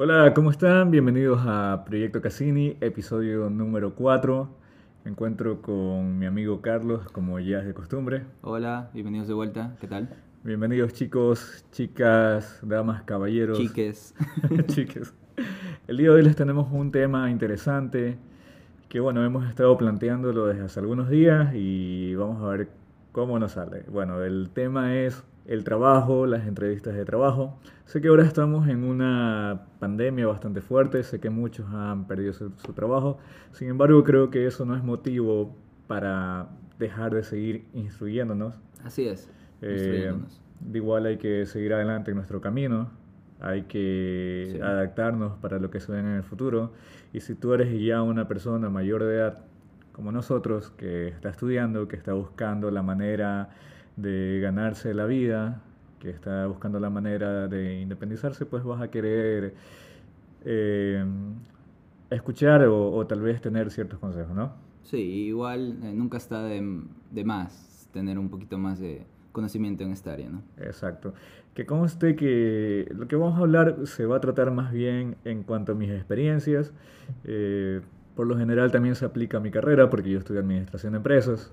Hola, ¿cómo están? Bienvenidos a Proyecto Cassini, episodio número 4. Me encuentro con mi amigo Carlos, como ya es de costumbre. Hola, bienvenidos de vuelta, ¿qué tal? Bienvenidos chicos, chicas, damas, caballeros. Chiques. Chiques. El día de hoy les tenemos un tema interesante que bueno, hemos estado planteándolo desde hace algunos días y vamos a ver cómo nos sale. Bueno, el tema es el trabajo, las entrevistas de trabajo. Sé que ahora estamos en una pandemia bastante fuerte, sé que muchos han perdido su, trabajo, sin embargo creo que eso no es motivo para dejar de seguir instruyéndonos. Así es. Eh, de igual hay que seguir adelante en nuestro camino, hay que adaptarnos para lo que se en el futuro. Y si tú eres ya una persona mayor de edad, como nosotros, que está estudiando, que está buscando la manera de ganarse la vida, que está buscando la manera de independizarse, pues vas a querer eh, escuchar o, tal vez tener ciertos consejos, ¿no? Sí, igual eh, nunca está de, de, más tener un poquito más de conocimiento en esta área, ¿no? Exacto. Que conste que lo que vamos a hablar se va a tratar más bien en cuanto a mis experiencias. Eh, por lo general también se aplica a mi carrera porque yo estudio administración de empresas.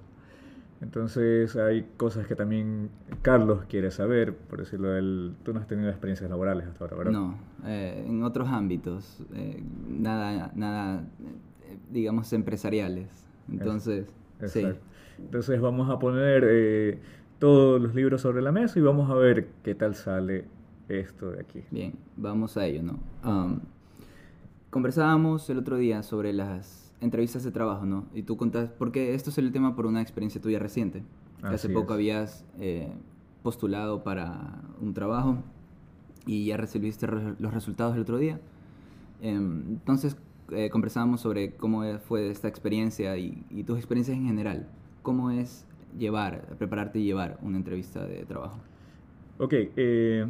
Entonces hay cosas que también Carlos quiere saber, por decirlo, él, tú no has tenido experiencias laborales hasta ahora, ¿verdad? No, eh, en otros ámbitos, eh, nada, nada, eh, digamos, empresariales. Entonces, sí. Entonces vamos a poner todos los libros sobre la mesa y vamos a ver qué tal sale esto de aquí. Bien, vamos a ello, ¿no? Um, conversábamos el otro día sobre las entrevistas de trabajo, ¿no? Y tú contas, porque esto es el tema por una experiencia tuya reciente. hace poco habías eh, postulado para un trabajo y ya recibiste los resultados el otro día. Em, entonces, eh, conversábamos sobre cómo fue esta experiencia y, y, tus experiencias en general. ¿Cómo es llevar, prepararte y llevar una entrevista de trabajo? Ok. Eh,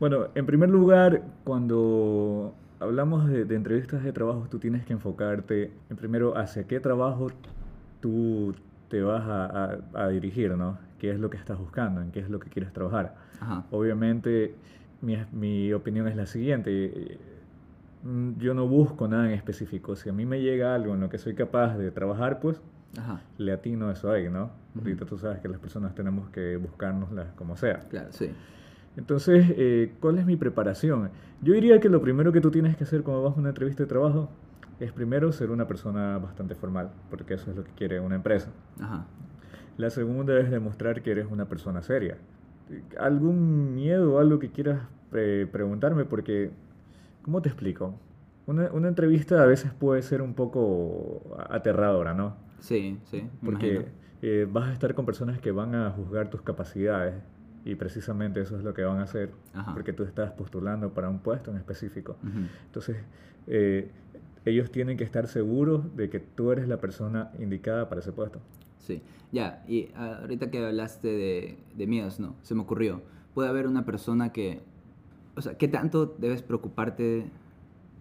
bueno, en primer lugar, cuando hablamos de, entrevistas de trabajo, tú tienes que enfocarte en primero hacia qué trabajo tú te vas a, dirigir, ¿no? ¿Qué es lo que estás buscando? ¿En qué es lo que quieres trabajar? Obviamente, mi, opinión es la siguiente. Mm, yo no busco nada en específico. Si a mí me llega algo en lo que soy capaz de trabajar, pues le atino eso ahí, ¿no? Ahorita tú sabes que las personas tenemos que buscárnoslas como sea. Claro, sí. Entonces, eh, ¿cuál es mi preparación? Yo diría que lo primero que tú tienes que hacer cuando vas a una entrevista de trabajo es primero ser una persona bastante formal, porque eso es lo que quiere una empresa. La segunda es demostrar que eres una persona seria. ¿Algún miedo o algo que quieras preguntarme? Porque, ¿cómo te explico? Una, entrevista a veces puede ser un poco aterradora, ¿no? Sí, sí. Porque eh, vas a estar con personas que van a juzgar tus capacidades y precisamente eso es lo que van a hacer, porque tú estás postulando para un puesto en específico. Entonces, eh, ellos tienen que estar seguros de que tú eres la persona indicada para ese puesto. Sí, ya, y ahorita que hablaste de, de miedos, ¿no? Se me ocurrió, puede haber una persona que, o sea, ¿qué tanto debes preocuparte?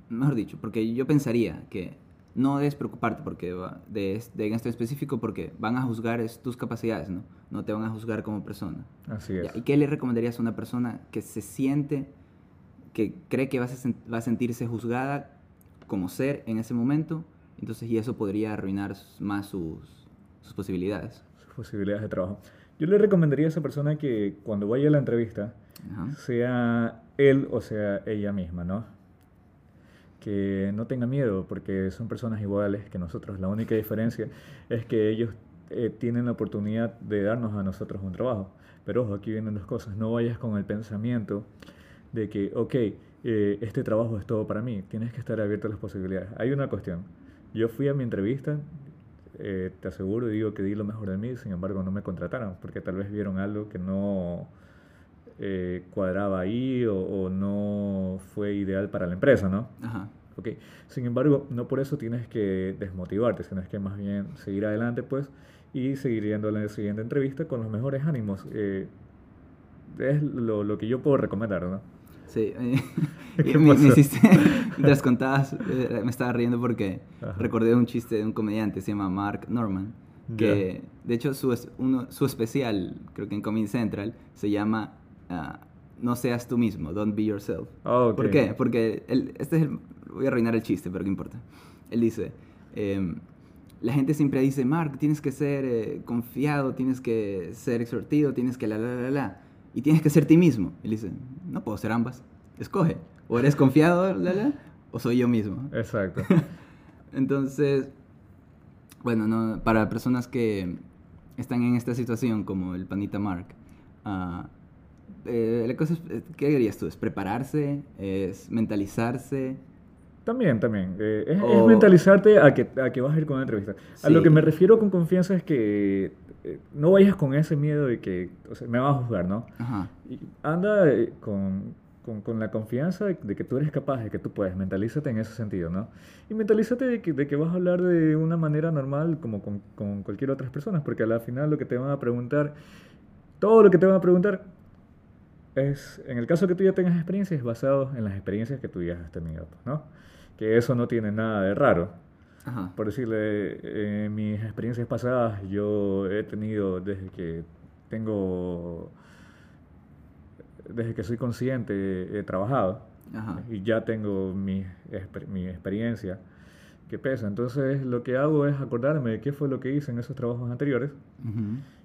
Mejor dicho, porque yo pensaría que no debes preocuparte porque de, de, en esto específico porque van a juzgar tus capacidades, ¿no? No te van a juzgar como persona. Así es. ¿Y qué le recomendarías a una persona que se siente, que cree que va a, a sentirse juzgada como ser en ese momento? Entonces, y eso podría arruinar más sus, sus posibilidades. Sus posibilidades de trabajo. Yo le recomendaría a esa persona que cuando vaya a la entrevista, sea él o sea ella misma, ¿no? Que no tenga miedo, porque son personas iguales que nosotros. La única diferencia es que ellos eh, tienen la oportunidad de darnos a nosotros un trabajo. Pero ojo, aquí vienen dos cosas. No vayas con el pensamiento de que, ok, eh, este trabajo es todo para mí. Tienes que estar abierto a las posibilidades. Hay una cuestión. Yo fui a mi entrevista, eh, te aseguro y digo que di lo mejor de mí, sin embargo no me contrataron, porque tal vez vieron algo que no eh, cuadraba ahí o, no fue ideal para la empresa, ¿no? Ajá. Okay. Sin embargo, no por eso tienes que desmotivarte, sino es que más bien seguir adelante, pues, y seguir yendo a la siguiente entrevista con los mejores ánimos. Eh, es lo, lo, que yo puedo recomendar, ¿no? Sí, me, me, hiciste, mientras contabas, eh, me estaba riendo porque recordé un chiste de un comediante, se llama Mark Norman, que de hecho su, uno, su especial, creo que en Comedy Central, se llama uh, no seas tú mismo, don't be yourself. Oh, ¿Por qué? Porque este es el, voy a arruinar el chiste, pero qué importa. Él dice, em, la gente siempre dice, Mark, tienes que ser eh, confiado, tienes que ser exhortido, tienes que la, la, la, la, y tienes que ser ti mismo. Él dice, no puedo ser ambas, escoge, o eres confiado, la, la, o soy yo mismo. Exacto. Entonces, bueno, no, para personas que están en esta situación, como el panita Mark, uh, eh, la cosa es, eh, ¿qué dirías tú? ¿Es prepararse? ¿Es mentalizarse? También, también. Eh, es, mentalizarte a que, a que vas a ir con una entrevista. A lo que me refiero con confianza es que no vayas con ese miedo de que o sea, me vas a juzgar, ¿no? Ajá. Y anda con, con, con, la confianza de, que tú eres capaz, de que tú puedes. Mentalízate en ese sentido, ¿no? Y mentalízate de que, de que vas a hablar de una manera normal como con, con cualquier otra persona, porque al final lo que te van a preguntar, todo lo que te van a preguntar es, en el caso que tú ya tengas experiencias, basado en las experiencias que tú ya has tenido, ¿no? Que eso no tiene nada de raro. Ajá. Por decirle, en mis experiencias pasadas yo he tenido desde que tengo desde que soy consciente he trabajado y ya tengo mi, mi experiencia que pesa. Entonces lo que hago es acordarme de qué fue lo que hice en esos trabajos anteriores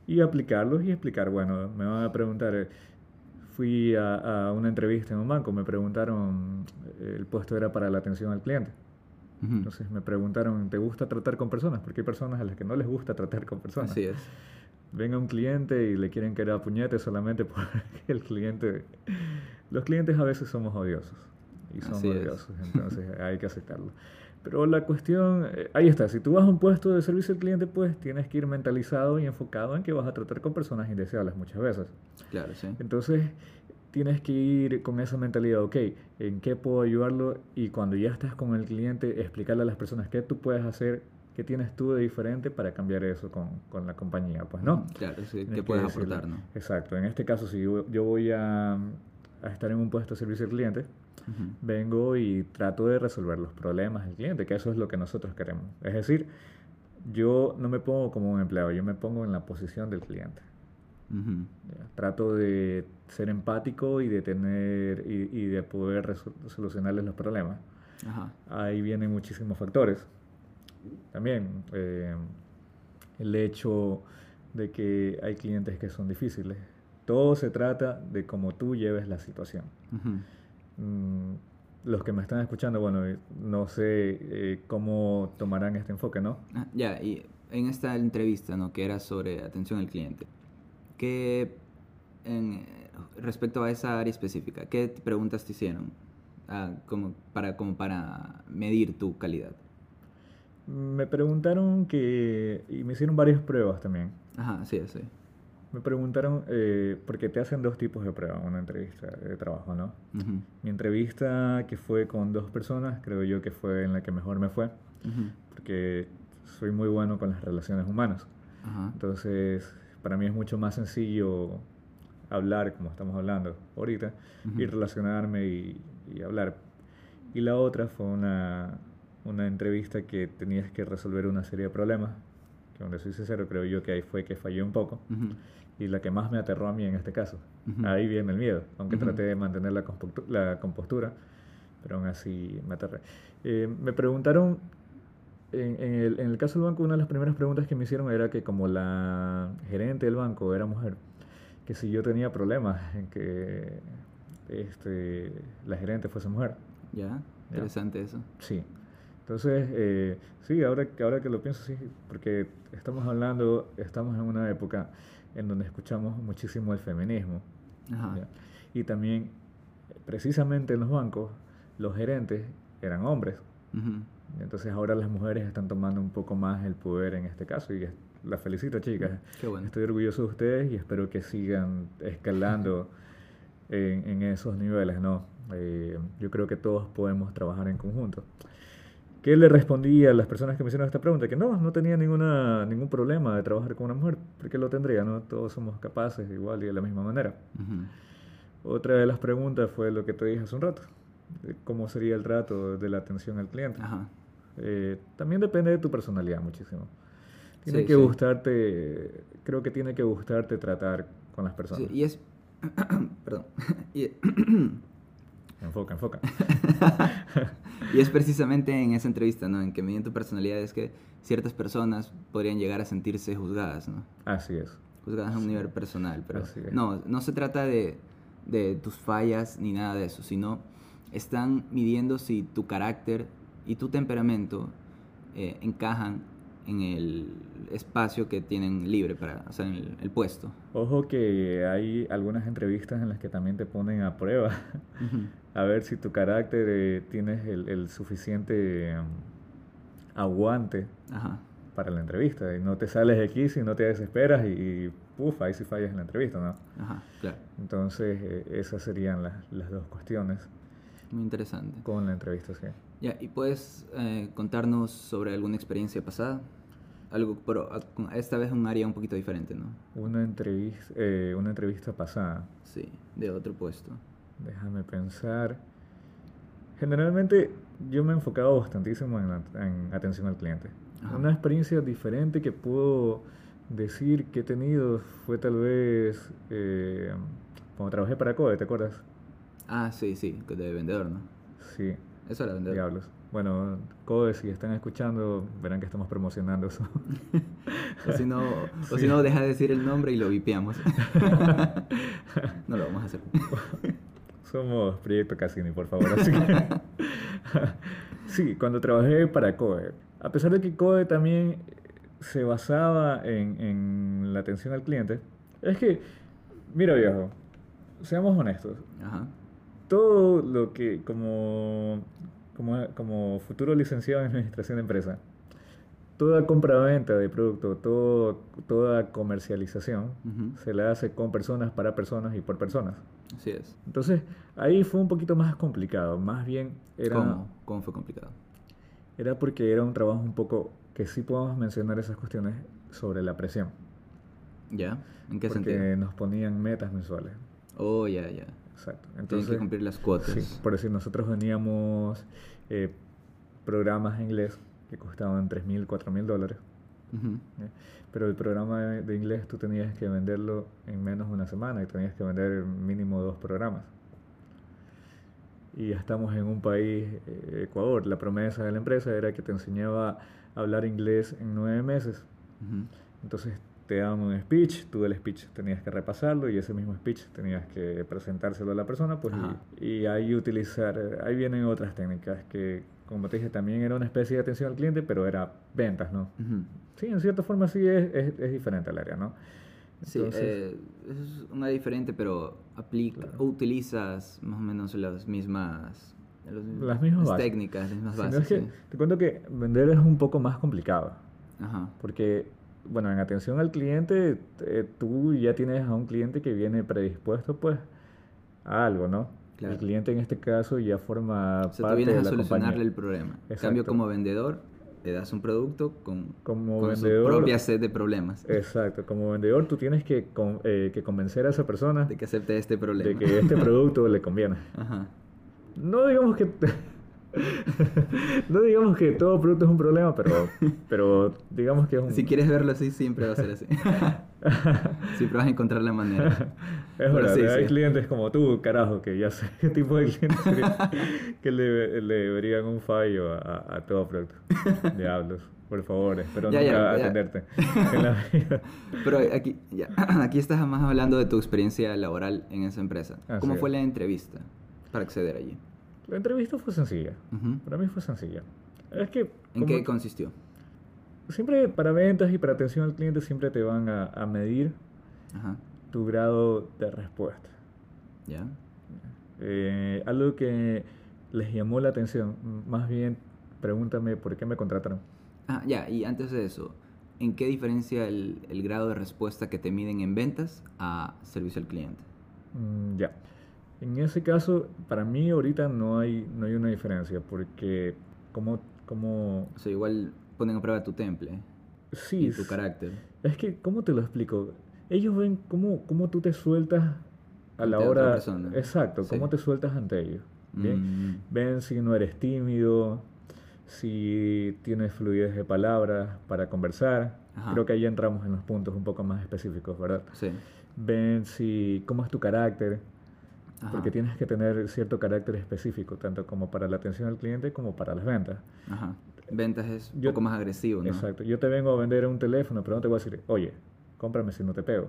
y aplicarlos y explicar. Bueno, me van a preguntar, eh, fui a, una entrevista en un banco, me preguntaron, el puesto era para la atención al cliente. Entonces me preguntaron, ¿te gusta tratar con personas? Porque hay personas a las que no les gusta tratar con personas. Así es venga un cliente y le quieren que era puñete solamente porque el cliente... Los clientes a veces somos odiosos y son odiosos, entonces hay que aceptarlo. Pero la cuestión, eh, ahí está, si tú vas a un puesto de servicio al cliente, pues tienes que ir mentalizado y enfocado en que vas a tratar con personas indeseables muchas veces. Claro, sí. Entonces, tienes que ir con esa mentalidad, ok, ¿en qué puedo ayudarlo? Y cuando ya estás con el cliente, explicarle a las personas qué tú puedes hacer ¿Qué tienes tú de diferente para cambiar eso con, con la compañía? Pues no. Claro, sí, ¿qué puedes aportar? ¿no? Exacto. En este caso, si yo, yo voy a, a, estar en un puesto de servicio al cliente, vengo y trato de resolver los problemas del cliente, que eso es lo que nosotros queremos. Es decir, yo no me pongo como un empleado, yo me pongo en la posición del cliente. Trato de ser empático y de tener y, y de poder solucionarles los problemas. Ahí vienen muchísimos factores también eh, el hecho de que hay clientes que son difíciles. Todo se trata de cómo tú lleves la situación. Mm, los que me están escuchando, bueno, eh, no sé eh, cómo tomarán este enfoque, ¿no? Ah, ya, y en esta entrevista, ¿no? Que era sobre atención al cliente, ¿qué, respecto a esa área específica, qué preguntas te hicieron ah, como, para, como para medir tu calidad? Me preguntaron que... Y me hicieron varias pruebas también. Ajá, sí, sí. Me preguntaron, eh, porque te hacen dos tipos de pruebas, una entrevista de trabajo, ¿no? Mi entrevista, que fue con dos personas, creo yo que fue en la que mejor me fue, porque soy muy bueno con las relaciones humanas. Entonces, para mí es mucho más sencillo hablar, como estamos hablando ahorita, y relacionarme y, y hablar. Y la otra fue una, una entrevista que tenías que resolver una serie de problemas, que donde soy sincero creo yo que ahí fue que fallé un poco, y la que más me aterró a mí en este caso. Ahí viene el miedo, aunque traté de mantener la, la, compostura, pero aún así me aterré. Eh, me preguntaron, en, en, el, en el caso del banco, una de las primeras preguntas que me hicieron era que como la gerente del banco era mujer, que si yo tenía problemas en que este, la gerente fuese mujer. Ya, interesante eso. Sí. Entonces, eh, sí, ahora, ahora que lo pienso, sí, porque estamos hablando, estamos en una época en donde escuchamos muchísimo el feminismo. Y también, precisamente en los bancos, los gerentes eran hombres. Entonces ahora las mujeres están tomando un poco más el poder en este caso y las felicito chicas. Estoy orgulloso de ustedes y espero que sigan escalando en, esos niveles. ¿no? Eh, yo creo que todos podemos trabajar en conjunto. ¿Qué le respondí a las personas que me hicieron esta pregunta? Que no, no tenía ninguna, ningún problema de trabajar con una mujer, porque lo tendría, ¿no? Todos somos capaces igual y de la misma manera. Otra de las preguntas fue lo que te dije hace un rato, cómo sería el trato de la atención al cliente. Eh, también depende de tu personalidad muchísimo. Tiene que gustarte, creo que tiene que gustarte tratar con las personas. y es perdón. enfoca, enfoca. y es precisamente en esa entrevista, ¿no? En que mediante tu personalidad es que ciertas personas podrían llegar a sentirse juzgadas, ¿no? Así es. Juzgadas a un nivel personal, pero no, no se trata de, de tus fallas ni nada de eso, sino están midiendo si tu carácter y tu temperamento eh, encajan en el espacio que tienen libre para, o sea, en el, puesto. Ojo que hay algunas entrevistas en las que también te ponen a prueba, a ver si tu carácter eh, tienes el, suficiente um, aguante para la entrevista y no te sales de aquí si no te desesperas y, y ahí sí fallas en la entrevista, ¿no? Ajá, claro. Entonces, eh, esas serían las, las dos cuestiones. Muy interesante. Con la entrevista, sí. Ya, ¿y puedes eh, contarnos sobre alguna experiencia pasada? Algo, pero esta vez un área un poquito diferente, ¿no? Una entrevista, eh, una entrevista pasada. Sí, de otro puesto. Déjame pensar. Generalmente yo me he enfocado bastantísimo en, en atención al cliente. Una experiencia diferente que puedo decir que he tenido fue tal vez eh, cuando trabajé para CODE, ¿te acuerdas? Ah, sí, sí, de vendedor, ¿no? Sí. Eso era vendedor. Diablos. Bueno, CODE, si están escuchando, verán que estamos promocionando eso. o si no, o si no deja de decir el nombre y lo vipeamos. no lo vamos a hacer. Somos Proyecto Cassini, por favor. Así sí, cuando trabajé para CODE, a pesar de que CODE también se basaba en, en la atención al cliente, es que, mira viejo, seamos honestos. Ajá todo lo que como, como, como futuro licenciado en administración de empresa, toda compra-venta de producto, todo, toda comercialización se la hace con personas, para personas y por personas. Así es. Entonces, ahí fue un poquito más complicado. Más bien era... ¿Cómo? ¿Cómo fue complicado? Era porque era un trabajo un poco que sí podemos mencionar esas cuestiones sobre la presión. ¿Ya? ¿En qué porque sentido? nos ponían metas mensuales. Oh, ya, ya. Exacto. Entonces, que cumplir las cuotas. Sí, por decir, nosotros veníamos eh, programas en inglés que costaban 3.000, 4.000 dólares. ¿eh? Pero el programa de inglés tú tenías que venderlo en menos de una semana y tenías que vender mínimo dos programas. Y ya estamos en un país, eh, Ecuador. La promesa de la empresa era que te enseñaba a hablar inglés en nueve meses. Entonces te daban un speech, tú el speech tenías que repasarlo y ese mismo speech tenías que presentárselo a la persona, pues y, ahí utilizar, ahí vienen otras técnicas que, como te dije, también era una especie de atención al cliente, pero era ventas, ¿no? Sí, en cierta forma sí es, es, diferente al área, ¿no? sí, eh, es una diferente, pero aplica, utilizas más o menos las mismas... las mismas técnicas, las mismas bases. Te cuento que vender es un poco más complicado. Ajá. Porque bueno, en atención al cliente, eh, tú ya tienes a un cliente que viene predispuesto pues a algo, ¿no? El cliente en este caso ya forma o sea, parte vienes a solucionarle el problema. En cambio, como vendedor, le das un producto con, como su propia set de problemas. Exacto, como vendedor tú tienes que, eh, que convencer a esa persona de que acepte este problema. De que este producto le conviene. Ajá. No digamos que no digamos que todo producto es un problema, pero, pero digamos que es un... Si quieres verlo así, siempre va a ser así. siempre vas a encontrar la manera. Es verdad, hay clientes como tú, carajo, que ya sé qué tipo de clientes que, le, le verían un fallo a, todo producto. Diablos. Por favor, espero nunca atenderte Pero aquí, ya, aquí estás más hablando de tu experiencia laboral en esa empresa. ¿Cómo fue la entrevista para acceder allí? La entrevista fue sencilla. Para mí fue sencilla. Es que, ¿En qué consistió? Siempre para ventas y para atención al cliente siempre te van a, medir tu grado de respuesta. ¿Ya? Eh, algo que les llamó la atención, más bien pregúntame por qué me contrataron. Ah, ya, y antes de eso, ¿en qué diferencia el, el grado de respuesta que te miden en ventas a servicio al cliente? Mm, ya. En ese caso, para mí ahorita no hay, no hay una diferencia, porque como... como... O sea, igual ponen a prueba tu temple. Sí. Y tu carácter. Es que, ¿cómo te lo explico? Ellos ven cómo, cómo tú te sueltas a la hora... Exacto, cómo te sueltas ante ellos. ¿bien? Mm. Ven si no eres tímido, si tienes fluidez de palabras para conversar. Creo que ahí entramos en los puntos un poco más específicos, ¿verdad? Sí. ven si cómo es tu carácter, porque tienes que tener cierto carácter específico, tanto como para la atención al cliente como para las ventas. Ajá. Ventas es un poco más agresivo, ¿no? Exacto. Yo te vengo a vender un teléfono, pero no te voy a decir, oye, cómprame si no te pego.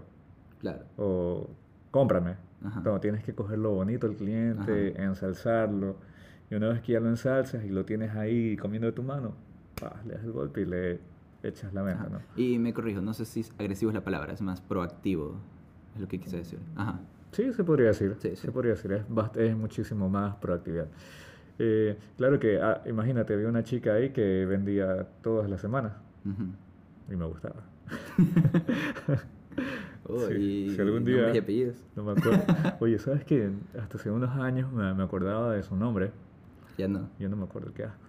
Claro. O cómprame. No, tienes que cogerlo bonito el cliente, ensalzarlo. Y una vez que ya lo ensalzas y lo tienes ahí comiendo de tu mano, le das el golpe y le echas la venta, ¿no? Y me corrijo, no sé si agresivo es la palabra, es más proactivo, es lo que quise decir. Ajá. Sí, se podría decir. Sí, Se podría decir, es, es muchísimo más proactividad. Eh, claro que, ah, imagínate, había una chica ahí que vendía todas las semanas y me gustaba. oh, y si algún día. Y apellidos. No me acuerdo. Oye, ¿sabes qué? Hasta hace unos años me, me, acordaba de su nombre. Ya no. Yo no me acuerdo qué asco.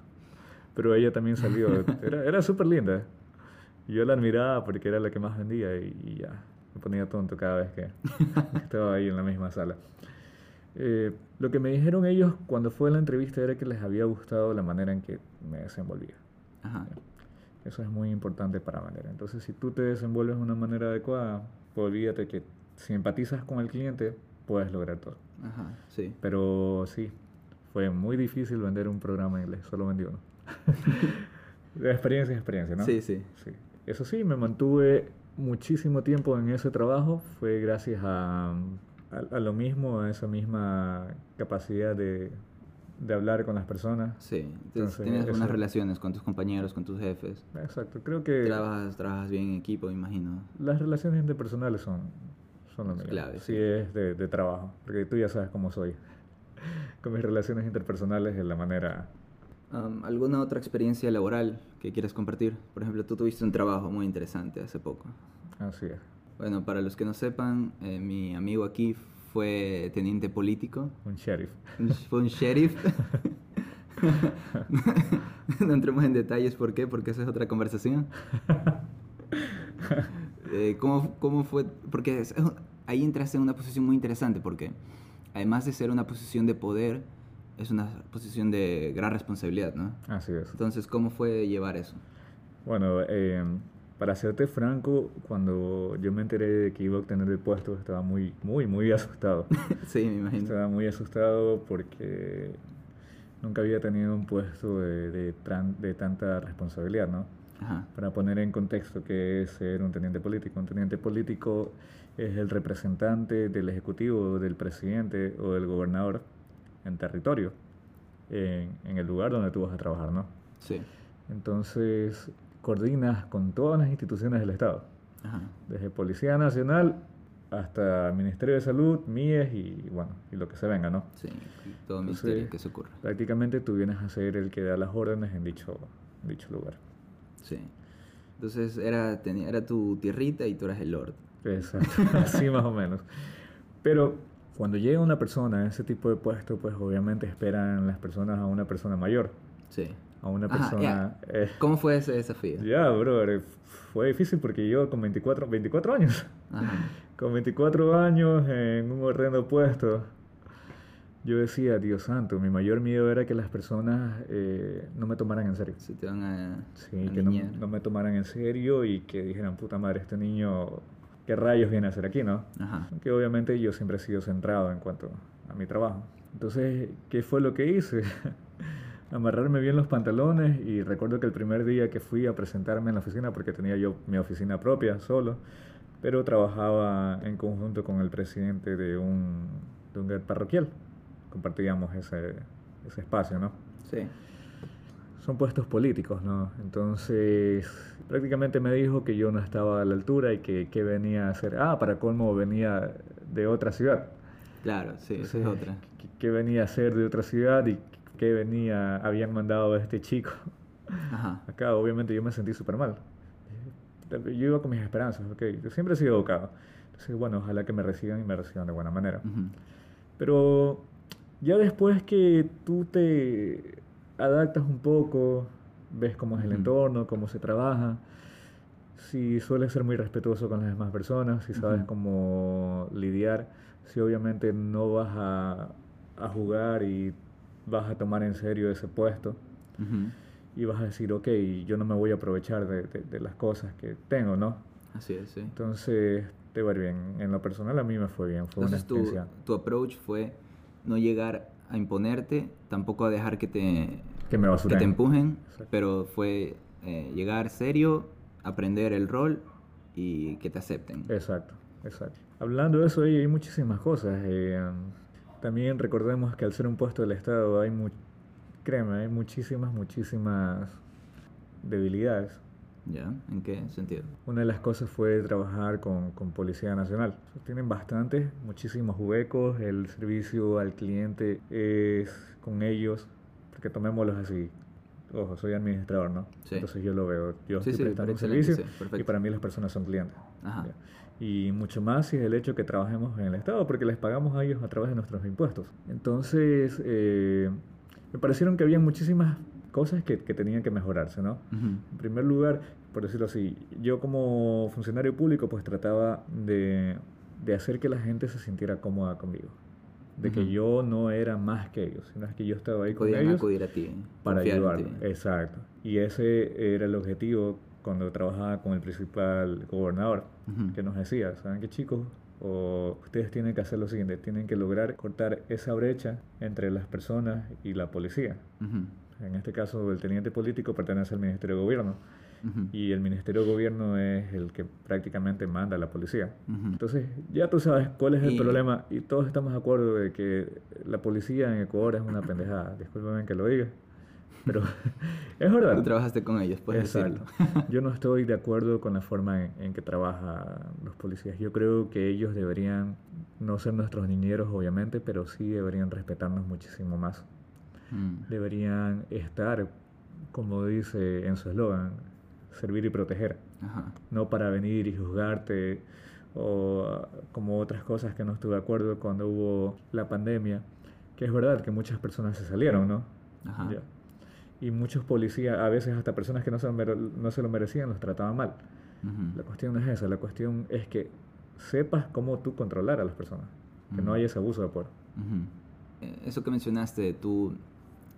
Pero ella también salió. Era, era súper linda. Yo la admiraba porque era la que más vendía y ya me ponía tonto cada vez que estaba ahí en la misma sala. Eh, lo que me dijeron ellos cuando fue la entrevista era que les había gustado la manera en que me desenvolvía. Ajá. Eso es muy importante para manera. Entonces, si tú te desenvuelves de una manera adecuada, pues olvídate que si empatizas con el cliente, puedes lograr todo. Ajá, sí. Pero sí, fue muy difícil vender un programa en inglés, solo vendí uno. de experiencia en experiencia, ¿no? Sí, sí. sí. Eso sí, me mantuve muchísimo tiempo en ese trabajo fue gracias a, a, lo mismo, a esa misma capacidad de, de hablar con las personas. Sí, Entonces, tienes buenas relaciones con tus compañeros, con tus jefes. Exacto, creo que... Trabajas, trabajas bien en equipo, imagino. Las relaciones interpersonales son, son lo mío. Clave, sí, es de, de, trabajo, porque tú ya sabes cómo soy. con mis relaciones interpersonales es la manera ¿Alguna otra experiencia laboral que quieras compartir? Por ejemplo, tú tuviste un trabajo muy interesante hace poco. Así es. Bueno, para los que no sepan, eh, mi amigo aquí fue teniente político. Un sheriff. Fue un sheriff. no entremos en detalles por qué, porque esa es otra conversación. Eh, ¿cómo, ¿Cómo fue? Porque ahí entraste en una posición muy interesante, porque además de ser una posición de poder, es una posición de gran responsabilidad, ¿no? Así es. Entonces, ¿cómo fue llevar eso? Bueno, eh, para serte franco, cuando yo me enteré de que iba a obtener el puesto, estaba muy, muy, muy asustado. sí, me imagino. Estaba muy asustado porque nunca había tenido un puesto de, de, de tanta responsabilidad, ¿no? Ajá. Para poner en contexto qué es ser un teniente político. Un teniente político es el representante del ejecutivo, del presidente o del gobernador en territorio, en, en, el lugar donde tú vas a trabajar, ¿no? Sí. Entonces, coordinas con todas las instituciones del Estado, Ajá. desde Policía Nacional hasta Ministerio de Salud, MIES y bueno, y lo que se venga, ¿no? Sí, todo ministerio que se ocurra. Prácticamente tú vienes a ser el que da las órdenes en dicho, dicho lugar. Sí. Entonces era, tenía, era tu tierrita y tú eras el Lord. Exacto, así más o menos. Pero cuando llega una persona a ese tipo de puesto, pues obviamente esperan las personas a una persona mayor. Sí. A una persona... Eh, ¿Cómo fue ese desafío? Ya, bro, fue difícil porque yo con 24, 24 años, Ajá. con 24 años en un horrendo puesto, yo decía, Dios santo, mi mayor miedo era que las personas eh, no me tomaran en serio. Sí, te van a... Sí, que no, no, me tomaran en serio y que dijeran, puta madre, este niño qué rayos viene a hacer aquí, ¿no? Ajá. Que obviamente yo siempre he sido centrado en cuanto a mi trabajo. Entonces, ¿qué fue lo que hice? Amarrarme bien los pantalones y recuerdo que el primer día que fui a presentarme en la oficina, porque tenía yo mi oficina propia solo, pero trabajaba en conjunto con el presidente de un, de un parroquial. Compartíamos ese, ese espacio, ¿no? Sí son puestos políticos, ¿no? Entonces, prácticamente me dijo que yo no estaba a la altura y que, que venía a hacer. Ah, para colmo, venía de otra ciudad. Claro, sí, esa es otra. Que, venía a hacer de otra ciudad y que venía, habían mandado a este chico. Ajá. Acá, obviamente, yo me sentí súper mal. Yo iba con mis esperanzas, ok. Yo siempre he sido educado. Entonces, bueno, ojalá que me reciban y me reciban de buena manera. Pero ya después que tú te adaptas un poco, ves cómo es el entorno, cómo se trabaja, si sueles ser muy respetuoso con las demás personas, si sabes cómo lidiar, si obviamente no vas a, a, jugar y vas a tomar en serio ese puesto y vas a decir, ok, yo no me voy a aprovechar de, de, las cosas que tengo, ¿no? Así es, sí. Entonces te va bien. En lo personal a mí me fue bien, fue una experiencia. Tu, tu approach fue no llegar a imponerte, tampoco a dejar que te, que me que te empujen, pero fue eh, llegar serio, aprender el rol y que te acepten. Exacto, exacto. Hablando de eso, hay, muchísimas cosas. Eh, también recordemos que al ser un puesto del Estado hay, mu créeme, hay muchísimas, muchísimas debilidades. ¿Ya? ¿En qué sentido? Una de las cosas fue trabajar con, con, Policía Nacional. Tienen bastantes, muchísimos huecos, el servicio al cliente es con ellos, porque tomémoslos así. Ojo, soy administrador, ¿no? Entonces yo lo veo. Yo estoy prestando un servicio y para mí las personas son clientes. Ajá. Y mucho más si es el hecho que trabajemos en el Estado, porque les pagamos a ellos a través de nuestros impuestos. Entonces, eh, me parecieron que había muchísimas cosas que, que tenían que mejorarse, ¿no? En primer lugar, por decirlo así, yo como funcionario público pues trataba de, de hacer que la gente se sintiera cómoda conmigo. De que yo no era más que ellos, sino que yo estaba ahí con ellos acudir a ti, para ayudar. Exacto. Y ese era el objetivo cuando trabajaba con el principal gobernador, que nos decía, ¿saben qué chicos? O ustedes tienen que hacer lo siguiente, tienen que lograr cortar esa brecha entre las personas y la policía. En este caso, el teniente político pertenece al Ministerio de Gobierno. Y el Ministerio de Gobierno es el que prácticamente manda a la policía. Entonces, ya tú sabes cuál es el problema y todos estamos de acuerdo de que la policía en Ecuador es una pendejada. Discúlpeme que lo diga, pero es verdad. Tú trabajaste con ellos, puedes Exacto. Yo no estoy de acuerdo con la forma en, en que trabajan los policías. Yo creo que ellos deberían no ser nuestros niñeros, obviamente, pero sí deberían respetarnos muchísimo más. Mm. deberían estar, como dice en su eslogan, servir y proteger. No para venir y juzgarte o como otras cosas que no estuve de acuerdo cuando hubo la pandemia, que es verdad que muchas personas se salieron, ¿no? Y muchos policías, a veces hasta personas que no se lo, no se lo merecían, los trataban mal. La cuestión no es esa, la cuestión es que sepas cómo tú controlar a las personas, que no haya ese abuso de poder. Eh, eso que mencionaste, tú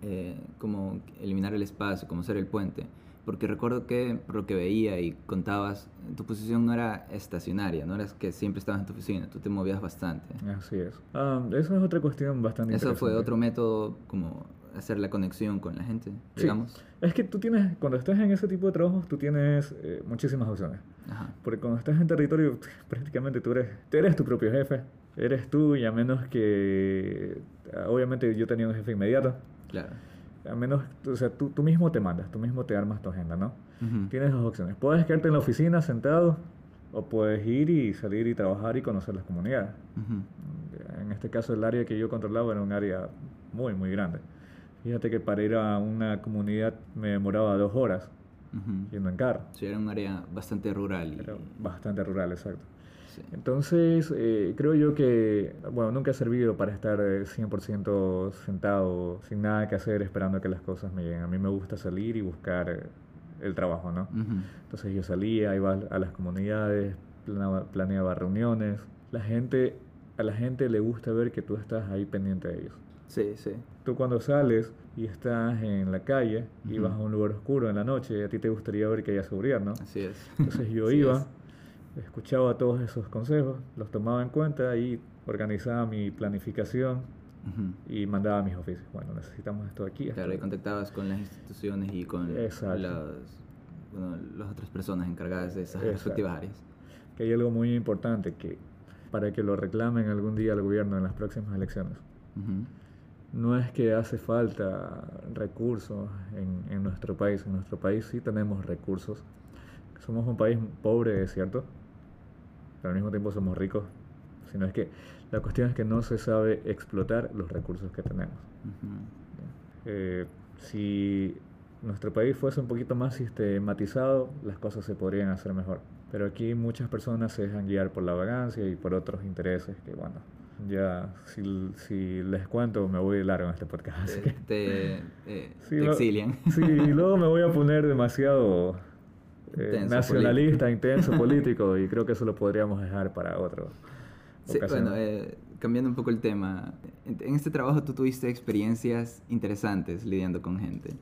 eh, como eliminar el espacio, como ser el puente. Porque recuerdo que, por lo que veía y contabas, tu posición no era estacionaria, no eras que siempre estabas en tu oficina, tú te movías bastante. Así es. Ah, eso es otra cuestión bastante Eso fue otro método como hacer la conexión con la gente, digamos. Es que tú tienes, cuando estás en ese tipo de trabajos, tú tienes eh, muchísimas opciones. Porque cuando estás en territorio, prácticamente tú eres, tú eres tu propio jefe, eres tú y a menos que, obviamente yo tenía un jefe inmediato, Claro. A menos, o sea, tú, tú mismo te mandas, tú mismo te armas tu agenda, ¿no? Tienes dos opciones. Puedes quedarte en la oficina sentado o puedes ir y salir y trabajar y conocer las comunidades. En este caso, el área que yo controlaba era un área muy, muy grande. Fíjate que para ir a una comunidad me demoraba dos horas yendo en carro. Sí, era un área bastante rural. Era bastante rural, exacto. Entonces, eh, creo yo que, bueno, nunca ha servido para estar 100% eh, sentado, sin nada que hacer, esperando que las cosas me lleguen. A mí me gusta salir y buscar eh, el trabajo, ¿no? Entonces yo salía, iba a las comunidades, planeaba, reuniones. La gente, a la gente le gusta ver que tú estás ahí pendiente de ellos. Sí, sí. Tú cuando sales y estás en la calle y vas a un lugar oscuro en la noche, a ti te gustaría ver que haya seguridad, ¿no? Así es. Entonces yo iba escuchaba todos esos consejos, los tomaba en cuenta y organizaba mi planificación y mandaba mis oficios. Bueno, necesitamos esto aquí. claro, y contactabas con las instituciones y con las, las otras personas encargadas de esas respectivas áreas. Que hay algo muy importante que para que lo reclamen algún día al gobierno en las próximas elecciones. No es que hace falta recursos en, en nuestro país. En nuestro país sí tenemos recursos. Somos un país pobre, es cierto, pero al mismo tiempo somos ricos, sino es que la cuestión es que no se sabe explotar los recursos que tenemos. Eh, si nuestro país fuese un poquito más sistematizado, las cosas se podrían hacer mejor. Pero aquí muchas personas se dejan guiar por la vagancia y por otros intereses que, bueno, ya si, si les cuento me voy largo en este podcast. Te, eh, exilian. Sí, y luego me voy a poner demasiado eh, nacionalista, intenso, político, y creo que eso lo podríamos dejar para otro. Sí, bueno, eh, cambiando un poco el tema, en, este trabajo tú tuviste experiencias interesantes lidiando con gente.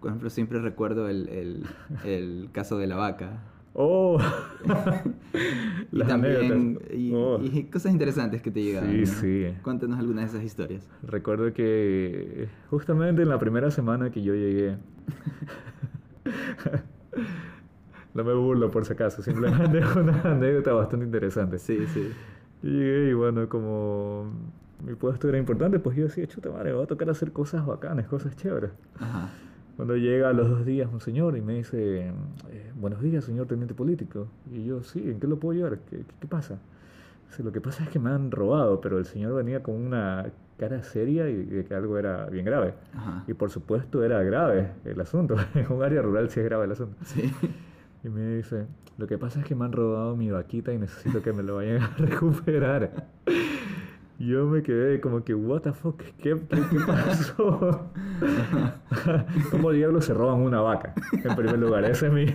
Por ejemplo, siempre recuerdo el, el, el caso de la vaca. Oh, y también oh. y, cosas interesantes que te llegaban. Sí, sí. Cuéntanos algunas de esas historias. Recuerdo que justamente en la primera semana que yo llegué, no me burlo por si acaso, simplemente es una anécdota bastante interesante. Sí, sí. llegué y bueno, como mi puesto era importante, pues yo decía, chuta madre, va a tocar hacer cosas bacanas, cosas chéveres. Ajá. Cuando llega a los dos días un señor y me dice, eh, buenos días, señor teniente político. Y yo, sí, ¿en qué lo puedo ayudar? ¿Qué, qué, pasa? Dice, lo que pasa es que me han robado, pero el señor venía con una cara seria y de que algo era bien grave. Y por supuesto era grave el asunto. en un área rural sí es grave el asunto. Sí. Y me dice, lo que pasa es que me han robado mi vaquita y necesito que me lo vayan a recuperar. Yo me quedé como que, what the fuck, ¿qué, qué, pasó? ¿Cómo diablos se roban una vaca? En primer lugar, ese es mi...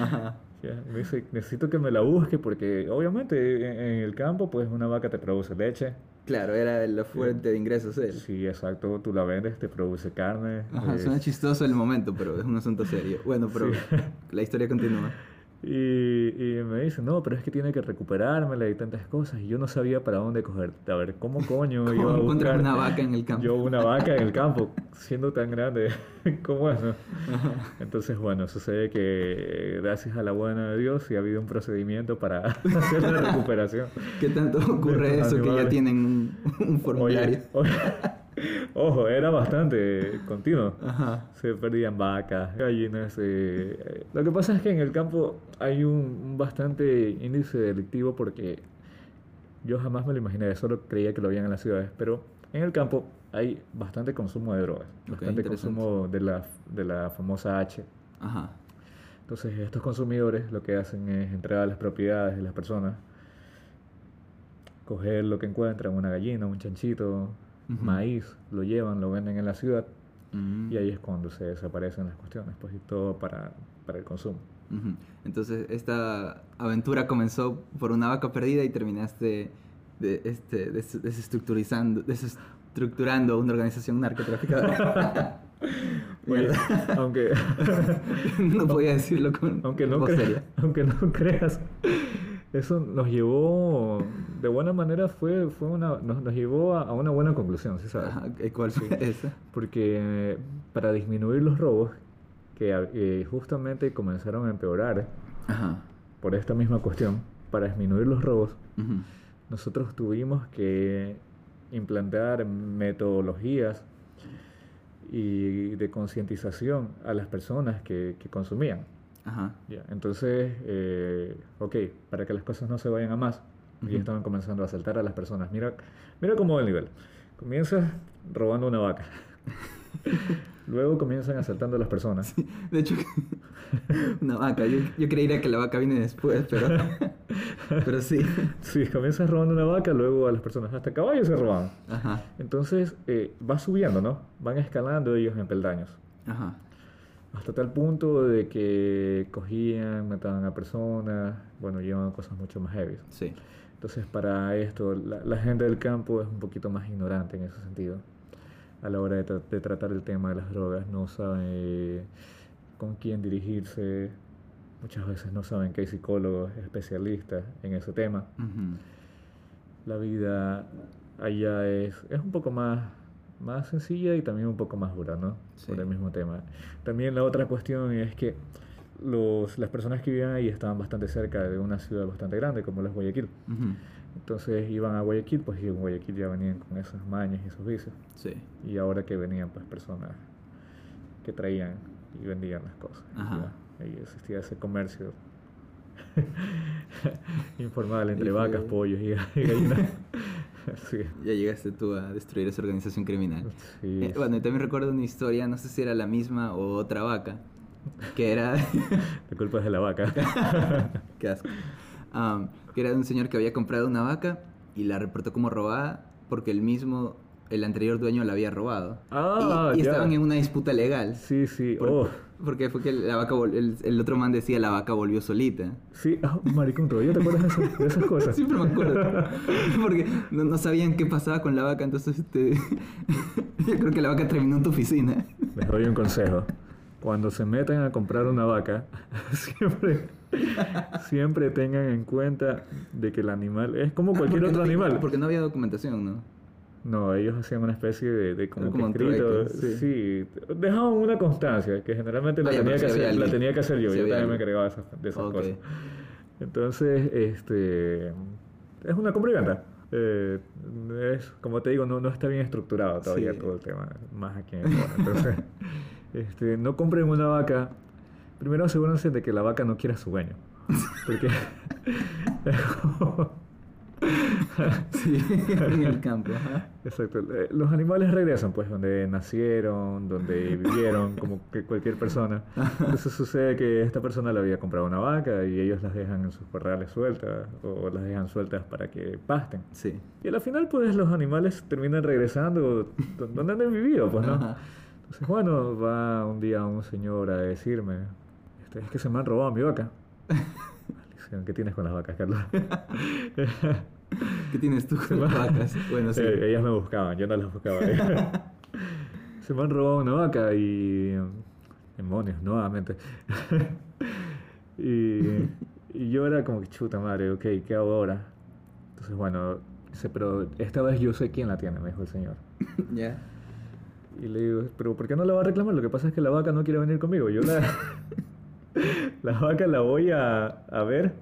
Ajá. Me dice, necesito que me la busque porque obviamente en, el campo pues una vaca te produce leche. Claro, era la fuente de ingresos él. Sí, exacto, tú la vendes, te produce carne. Ajá, suena chistoso el momento, pero es un asunto serio. Bueno, pero la historia continúa. Y, y, me dice, no, pero es que tiene que recuperármela y tantas cosas. Y yo no sabía para dónde coger. A ver, ¿cómo coño ¿Cómo iba a buscar una vaca en el campo? Yo una vaca en el campo, siendo tan grande. ¿Cómo es, no? Entonces, bueno, sucede que gracias a la buena de Dios sí ha habido un procedimiento para hacer la recuperación. ¿Qué tanto ocurre eso que ya tienen un, formulario? Ojo, era bastante continuo. Se perdían vacas, gallinas. Eh, lo que pasa es que en el campo hay un, bastante índice delictivo porque yo jamás me lo imaginé, solo creía que lo habían en las ciudades, pero en el campo hay bastante consumo de drogas, bastante consumo de la, de la famosa H. Ajá. Entonces estos consumidores lo que hacen es entregar las propiedades de las personas, coger lo que encuentran, una gallina, un chanchito, maíz, lo llevan, lo venden en la ciudad mm. y ahí es cuando se desaparecen las cuestiones, pues y todo para, para el consumo. Entonces esta aventura comenzó por una vaca perdida y terminaste de, este, desestructurizando, desestructurando una organización narcotraficadora. aunque no podía decirlo con aunque no, aunque no creas eso nos llevó, de buena manera, fue, fue una, nos, nos llevó a, una buena conclusión, ¿sí sabes? ¿Cuál fue esa? Porque para disminuir los robos, que eh, justamente comenzaron a empeorar por esta misma cuestión, para disminuir los robos, nosotros tuvimos que implantar metodologías y de concientización a las personas que, que consumían. Ajá. entonces, eh, ok, para que las cosas no se vayan a más, y estaban comenzando a asaltar a las personas. Mira, mira cómo va el nivel. Comienzas robando una vaca. Luego comienzan asaltando a las personas. de hecho, una vaca. Yo, yo, creería que la vaca viene después, pero, pero sí. Sí, comienzas robando una vaca, luego a las personas. Hasta caballos se roban. Ajá. Entonces, eh, va subiendo, ¿no? Van escalando ellos en peldaños. Ajá. Hasta tal punto de que cogían, mataban a personas, bueno, llevan cosas mucho más heavy. Sí. Entonces, para esto, la, gente del campo es un poquito más ignorante en ese sentido. A la hora de, tratar el tema de las drogas, no saben eh, con quién dirigirse. Muchas veces no saben que hay psicólogos especialistas en ese tema. La vida allá es, es un poco más más sencilla y también un poco más dura, ¿no? Por el mismo tema. También la otra cuestión es que los, las personas que vivían ahí estaban bastante cerca de una ciudad bastante grande como la es Guayaquil. Entonces iban a Guayaquil, pues y en Guayaquil ya venían con esas mañas y esos vicios. Sí. Y ahora que venían pues personas que traían y vendían las cosas. Ajá. Ahí existía ese comercio informal entre vacas, pollos y gallinas. Ya llegaste tú a destruir esa organización criminal. Eh, bueno, y también recuerdo una historia, no sé si era la misma o otra vaca, que era... la culpa es de la vaca. Qué asco. que era de un señor que había comprado una vaca y la reportó como robada porque el mismo el anterior dueño la había robado. Ah, y, estaban en una disputa legal. Sí, sí. oh. Porque fue que la vaca el, otro man decía la vaca volvió solita. Sí, ah, maricón, ¿todavía te acuerdas de, esas cosas? Siempre me acuerdo. Porque no, sabían qué pasaba con la vaca, entonces este, yo creo que la vaca terminó en tu oficina. Les doy un consejo. cuando se metan a comprar una vaca, siempre, siempre tengan en cuenta de que el animal es como ah, cualquier otro animal. Porque no había documentación, ¿no? No, ellos hacían una especie de, como, escrito. sí. dejaban una constancia que generalmente la, tenía, que hacer, la tenía que hacer yo. yo también me encargaba de esas, de esas cosas. Entonces, este es una compra y venta. Eh, es, como te digo, no, no está bien estructurado todavía todo el tema, más aquí en Entonces, este, no compren una vaca. Primero asegúrense de que la vaca no quiera su dueño. Porque sí, en el campo. Exacto. Eh, los animales regresan, pues, donde nacieron, donde vivieron, como que cualquier persona. Entonces sucede que esta persona le había comprado una vaca y ellos las dejan en sus corrales sueltas o las dejan sueltas para que pasten. Sí. Y al final, pues, los animales terminan regresando donde han vivido, pues, ¿no? Entonces, bueno, va un día un señor a decirme, este, es que se me han robado mi vaca. ¿Qué tienes con las vacas, Carlos? ¿Qué tienes tú con las vacas? Bueno, sí. Eh, ellas me buscaban, yo no las buscaba. Se me han robado una vaca y. Demonios, nuevamente. y, y yo era como que chuta madre, ok, ¿qué hago ahora? Entonces, bueno, dice, pero esta vez yo sé quién la tiene, me dijo el señor. Ya. Y le digo, pero ¿por qué no la va a reclamar? Lo que pasa es que la vaca no quiere venir conmigo. Yo la. la vaca la voy a, a ver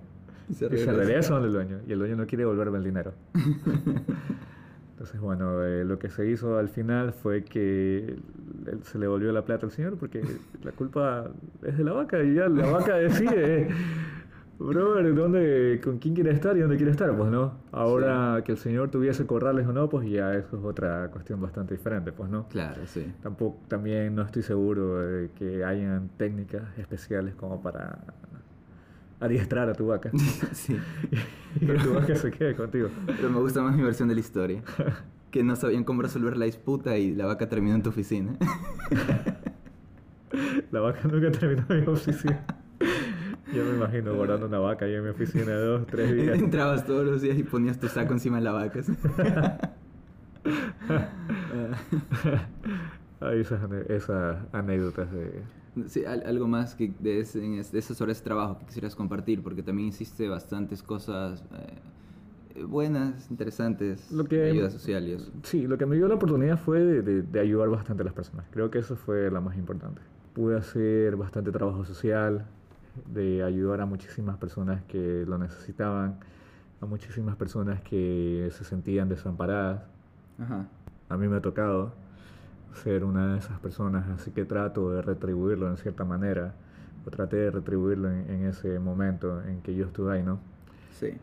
y se regresa donde el dueño. Y el dueño no quiere devolverme el dinero. Entonces, bueno, eh, lo que se hizo al final fue que se le volvió la plata al señor porque la culpa es de la vaca y ya la vaca decide, brother, ¿dónde, ¿con quién quiere estar y dónde quiere estar? Pues no. Ahora que el señor tuviese corrales o no, pues ya eso es otra cuestión bastante diferente, pues no. Claro, sí. Tampoco, también no estoy seguro de que hayan técnicas especiales como para adiestrar a tu vaca. sí. y que tu vaca se quede contigo. Pero me gusta más mi versión de la historia. Que no sabían cómo resolver la disputa y la vaca terminó en tu oficina. la vaca nunca terminó en mi oficina. Yo me imagino guardando una vaca ahí en mi oficina de dos, tres días. Entrabas todos los días y ponías tu saco encima de la vaca. Hay esas, esas anécdotas de, Sí, algo más que de, ese, de sobre ese trabajo que quisieras compartir, porque también hiciste bastantes cosas eh, buenas, interesantes, lo que, ayuda social y eso. Sí, lo que me dio la oportunidad fue de, de, ayudar bastante a las personas. Creo que eso fue la más importante. Pude hacer bastante trabajo social, de ayudar a muchísimas personas que lo necesitaban, a muchísimas personas que se sentían desamparadas. Ajá. A mí me ha tocado ser una de esas personas, así que trato de retribuirlo en cierta manera, o traté de retribuirlo en, ese momento en que yo estuve ahí, ¿no? Sí.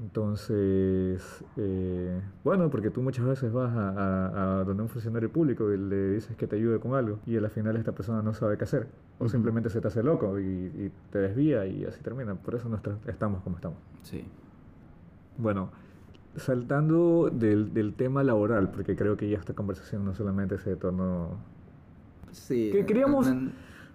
Entonces, eh, bueno, porque tú muchas veces vas a, a, donde un funcionario público y le dices que te ayude con algo y al final esta persona no sabe qué hacer o simplemente se te hace loco y, y, te desvía y así termina. Por eso nosotros estamos como estamos. Sí. Bueno, saltando del, del, tema laboral, porque creo que ya esta conversación no solamente se tornó... Sí. Que queríamos...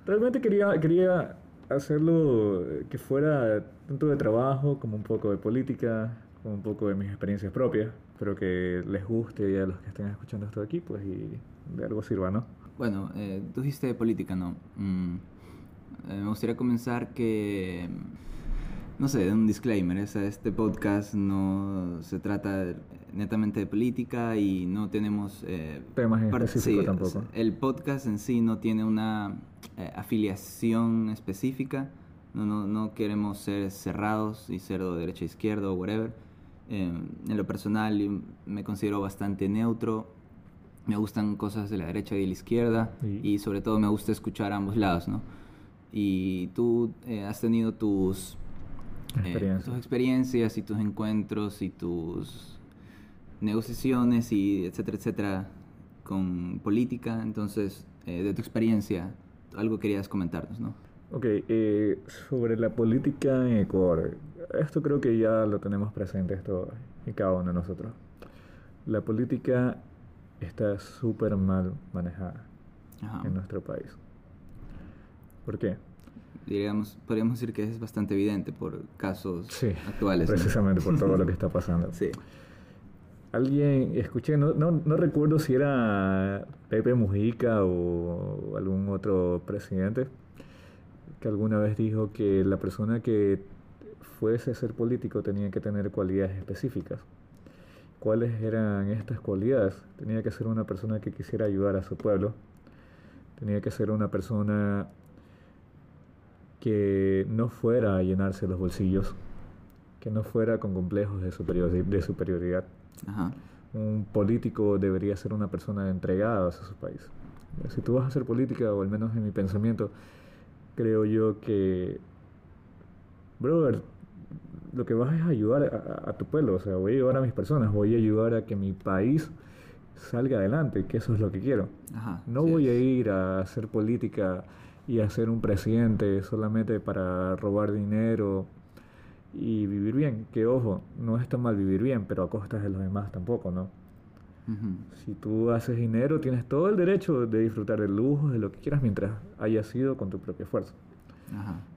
Realmente quería, quería hacerlo que fuera tanto de trabajo como un poco de política, como un poco de mis experiencias propias. Espero que les guste y a los que estén escuchando esto aquí, pues y de algo sirva, ¿no? Bueno, eh, tú dijiste de política, ¿no? Mm, eh, me gustaría comenzar que no sé, un disclaimer, este podcast no se trata netamente de política y no tenemos... Eh, Temas específicos tampoco. El podcast en sí no tiene una eh, afiliación específica, no, no, no, queremos ser cerrados y ser de derecha, izquierda o whatever. Eh, en lo personal me considero bastante neutro, me gustan cosas de la derecha y de la izquierda y, sobre todo me gusta escuchar a ambos lados, ¿no? Y tú has tenido tus eh, tus experiencias y tus encuentros y tus negociaciones y etcétera, etcétera con política. Entonces, eh, de tu experiencia, algo querías comentarnos, ¿no? Ok, eh, sobre la política en Ecuador, esto creo que ya lo tenemos presente esto en cada uno de nosotros. La política está súper mal manejada en nuestro país. ¿Por qué? Diríamos, podríamos decir que es bastante evidente por casos sí, actuales. Precisamente por todo lo que está pasando. Sí. alguien, escuché, no, no, no, recuerdo si era Pepe Mujica o algún otro presidente, que alguna vez dijo que la persona que fuese a ser político tenía que tener cualidades específicas. ¿Cuáles eran estas cualidades? Tenía que ser una persona que quisiera ayudar a su pueblo, tenía que ser una persona que no fuera a llenarse los bolsillos, que no fuera con complejos de, de superioridad. Un político debería ser una persona entregada a su país. Si tú vas a hacer política, o al menos en mi pensamiento, creo yo que, brother, lo que vas es ayudar a, tu pueblo, o sea, voy a ayudar a mis personas, voy a ayudar a que mi país salga adelante, que eso es lo que quiero. no voy a ir a hacer política y a ser un presidente solamente para robar dinero y vivir bien, que ojo, no está mal vivir bien, pero a costas de los demás tampoco, ¿no? Si tú haces dinero, tienes todo el derecho de disfrutar de lujos, de lo que quieras, mientras haya sido con tu propio esfuerzo.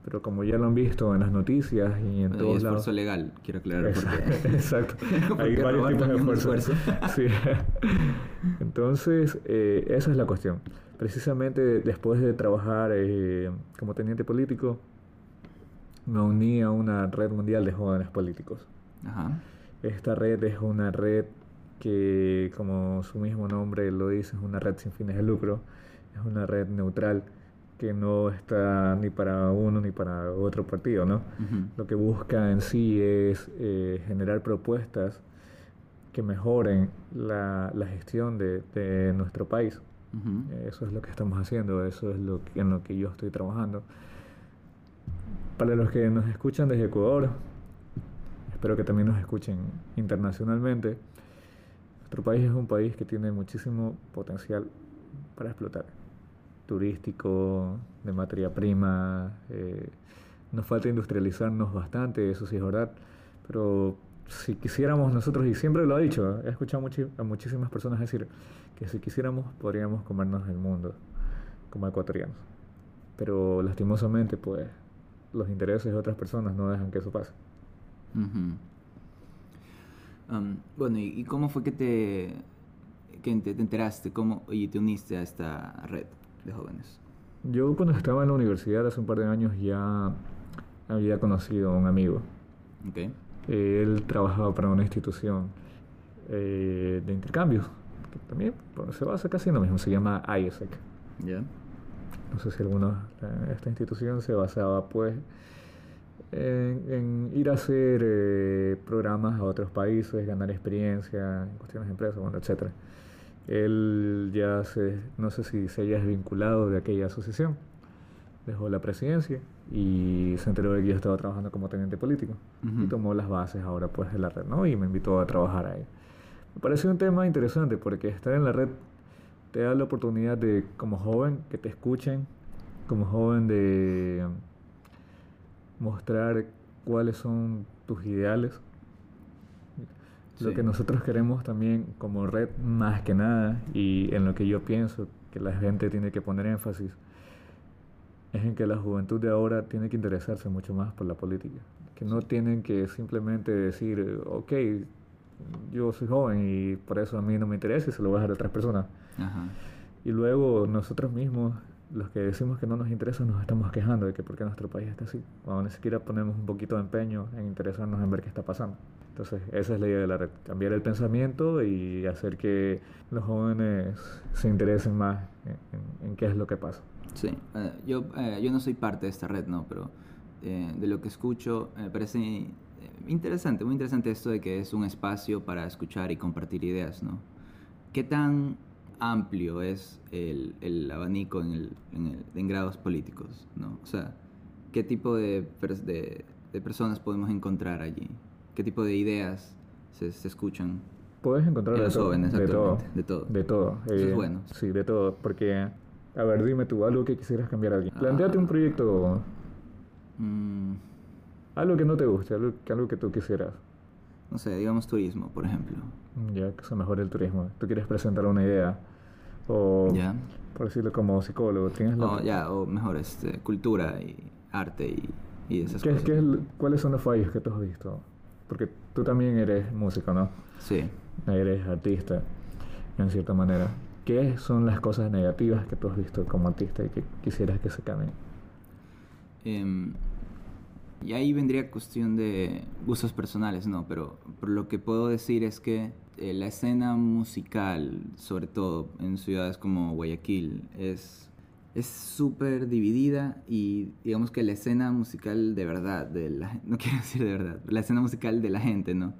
Pero como ya lo han visto en las noticias y en todos lados. esfuerzo legal, quiero aclarar. Exacto. Hay varios tipos de esfuerzo. sí. Entonces, eh, esa es la cuestión. Precisamente después de trabajar eh, como teniente político, me uní a una red mundial de jóvenes políticos. Esta red es una red que, como su mismo nombre lo dice, es una red sin fines de lucro, es una red neutral que no está ni para uno ni para otro partido, ¿no? Lo que busca en sí es eh, generar propuestas que mejoren la, la gestión de, de, nuestro país. Eso es lo que estamos haciendo, eso es lo que, en lo que yo estoy trabajando. Para los que nos escuchan desde Ecuador, espero que también nos escuchen internacionalmente, nuestro país es un país que tiene muchísimo potencial para explotar turístico, de materia prima. Eh, nos falta industrializarnos bastante, eso sí es verdad, pero si quisiéramos nosotros, y siempre lo he dicho, he escuchado a muchísimas personas decir que si quisiéramos podríamos comernos el mundo como ecuatorianos. Pero lastimosamente, pues, los intereses de otras personas no dejan que eso pase. Um, bueno, ¿y, cómo fue que te, que te, enteraste cómo, y te uniste a esta red? de jóvenes? Yo cuando estaba en la universidad hace un par de años ya había conocido a un amigo. Okay. Él trabajaba para una institución eh, de intercambios, que también se basa casi en lo mismo, se llama ISEC. Yeah. No sé si alguno, esta institución se basaba pues en, ir a hacer eh, programas a otros países, ganar experiencia en cuestiones de empresas, bueno, etcétera. Él ya se, no sé si se haya desvinculado de aquella asociación, dejó la presidencia y se enteró de que yo estaba trabajando como teniente político y tomó las bases ahora pues de la red, ¿no? Y me invitó a trabajar ahí. Me pareció un tema interesante porque estar en la red te da la oportunidad de, como joven, que te escuchen, como joven de mostrar cuáles son tus ideales, lo que nosotros queremos también como red, más que nada, y en lo que yo pienso que la gente tiene que poner énfasis, es en que la juventud de ahora tiene que interesarse mucho más por la política. Que no tienen que simplemente decir, ok, yo soy joven y por eso a mí no me interesa y se lo voy a dejar a otras personas. Y luego nosotros mismos, los que decimos que no nos interesa, nos estamos quejando de que por qué nuestro país está así. Cuando ni siquiera ponemos un poquito de empeño en interesarnos en ver qué está pasando. Entonces, esa es la idea de la red, cambiar el pensamiento y hacer que los jóvenes se interesen más en, qué es lo que pasa. Sí, eh, yo, eh, yo no soy parte de esta red, ¿no? Pero eh, de lo que escucho, me parece interesante, muy interesante esto de que es un espacio para escuchar y compartir ideas, ¿no? ¿Qué tan amplio es el, el abanico en, el, en, el, en, grados políticos, ¿no? O sea, ¿qué tipo de, de, de personas podemos encontrar allí? qué tipo de ideas se, escuchan. Puedes encontrar de, todo, jóvenes de todo, de todo. De todo. Eso es eh, bueno. Sí, de todo. Porque, a ver, dime tú, algo que quisieras cambiar aquí. Planteate un proyecto. Mm. Algo que no te guste, algo, algo que tú quisieras. No sé, digamos turismo, por ejemplo. Ya, que se mejore el turismo. Tú quieres presentar una idea. O, ya. por decirlo como psicólogo, tienes la... ya, o mejor, este, cultura y arte y, y esas cosas. ¿Cuáles son los fallos que tú has visto? Porque tú también eres músico, ¿no? Sí. eres artista, en cierta manera, ¿qué son las cosas negativas que tú has visto como artista y que quisieras que se cambien? Em, y ahí vendría cuestión de gustos personales, ¿no? Pero, por lo que puedo decir es que eh, la escena musical, sobre todo en ciudades como Guayaquil, es es súper dividida y digamos que la escena musical de verdad, de la, no quiero decir de verdad, la escena musical de la gente, ¿no?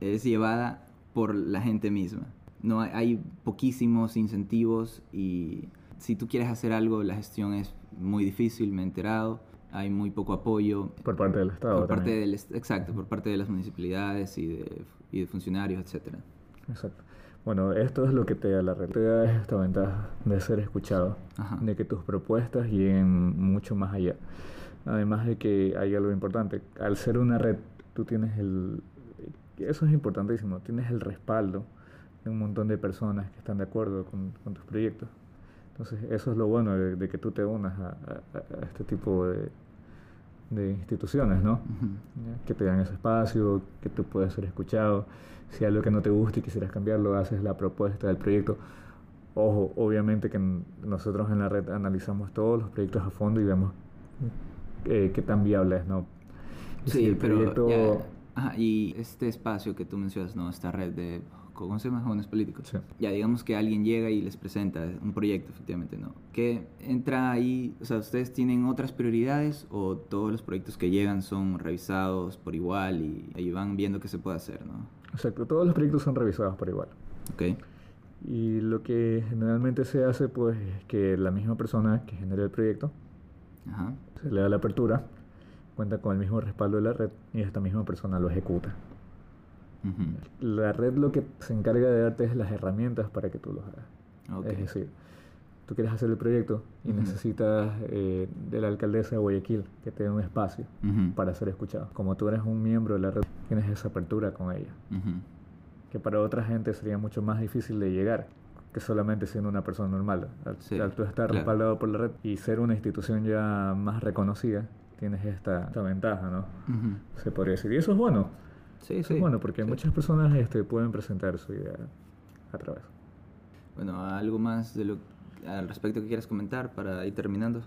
Es llevada por la gente misma. No hay, hay poquísimos incentivos y si tú quieres hacer algo, la gestión es muy difícil, me he enterado hay muy poco apoyo. Por parte del Estado. Por parte del, exacto, por parte de las municipalidades y de, y de funcionarios, etc. Exacto. Bueno, esto es lo que te da la red. Te da esta ventaja de ser escuchado, de que tus propuestas lleguen mucho más allá. Además de que hay algo importante, al ser una red, tú tienes el... Eso es importantísimo, tienes el respaldo de un montón de personas que están de acuerdo con, tus proyectos. Entonces, eso es lo bueno de, que tú te unas a, este tipo de, de instituciones, ¿no? Que te dan ese espacio, que tú puedas ser escuchado si hay algo que no te gusta y quisieras cambiarlo, haces la propuesta del proyecto. Ojo, obviamente que nosotros en la red analizamos todos los proyectos a fondo y vemos eh, qué tan viable es, ¿no? sí, el proyecto... ajá, y este espacio que tú mencionas, ¿no? Esta red de ¿cómo se llama? Jóvenes políticos. Sí. Ya digamos que alguien llega y les presenta un proyecto, efectivamente, ¿no? ¿Qué entra ahí? O sea, ¿ustedes tienen otras prioridades o todos los proyectos que llegan son revisados por igual y ahí van viendo qué se puede hacer, ¿no? Exacto, todos los proyectos son revisados por igual. Ok. Y lo que generalmente se hace, pues, es que la misma persona que genera el proyecto se le da la apertura, cuenta con el mismo respaldo de la red y esta misma persona lo ejecuta. La red lo que se encarga de darte es las herramientas para que tú lo hagas. Es decir, tú quieres hacer el proyecto y necesitas eh, de la alcaldesa de Guayaquil que te dé un espacio para ser escuchado. Como tú eres un miembro de la red, tienes esa apertura con ella. Que para otra gente sería mucho más difícil de llegar que solamente siendo una persona normal. Al, tú estar respaldado por la red y ser una institución ya más reconocida, tienes esta, esta ventaja, ¿no? Se podría decir. Y eso es bueno. Sí, sí. bueno, porque muchas personas este, pueden presentar su idea a través. Bueno, ¿algo más de lo, al respecto que quieras comentar para ir terminando?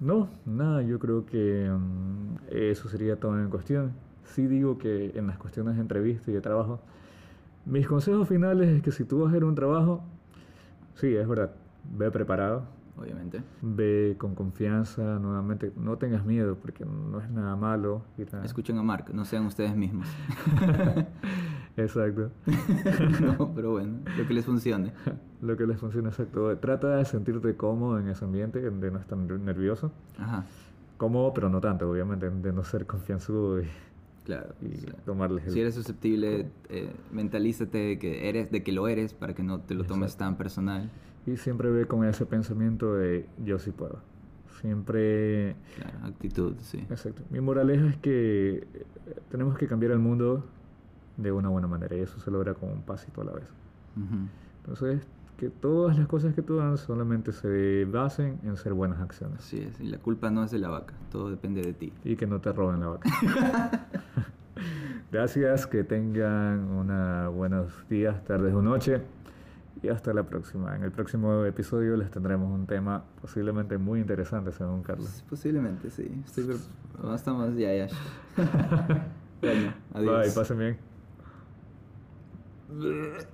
No, nada, yo creo que mm, eso sería todo en cuestión. Sí digo que en las cuestiones de entrevista y de trabajo, mis consejos finales es que si tú vas a hacer un trabajo, sí, es verdad, ve preparado, obviamente. Ve con confianza, nuevamente, no tengas miedo porque no es nada malo. Escuchen a Mark, no sean ustedes mismos. exacto. no, pero bueno, lo que les funcione. lo que les funcione, exacto. Trata de sentirte cómodo en ese ambiente, de no estar nervioso. Ajá. Cómodo, pero no tanto, obviamente, de no ser confianzudo y... Claro. Y tomarles el... Si eres susceptible, eh, mentalízate de que, eres, de que lo eres para que no te lo tomes tan personal. Y siempre ve con ese pensamiento de yo sí puedo. Siempre... Claro, actitud, sí. Exacto. Mi moraleja es que eh, tenemos que cambiar el mundo de una buena manera y eso se logra con un pasito a la vez. Entonces, que todas las cosas que tú hagas solamente se basen en ser buenas acciones. Sí, es, y la culpa no es de la vaca, todo depende de ti. Y que no te roben la vaca. Gracias, que tengan unos buenos días, tardes o noche y hasta la próxima. En el próximo episodio les tendremos un tema posiblemente muy interesante, según Carlos. Posiblemente, sí. Estoy estamos ya, ya. bueno, adiós. Bye, pasen bien.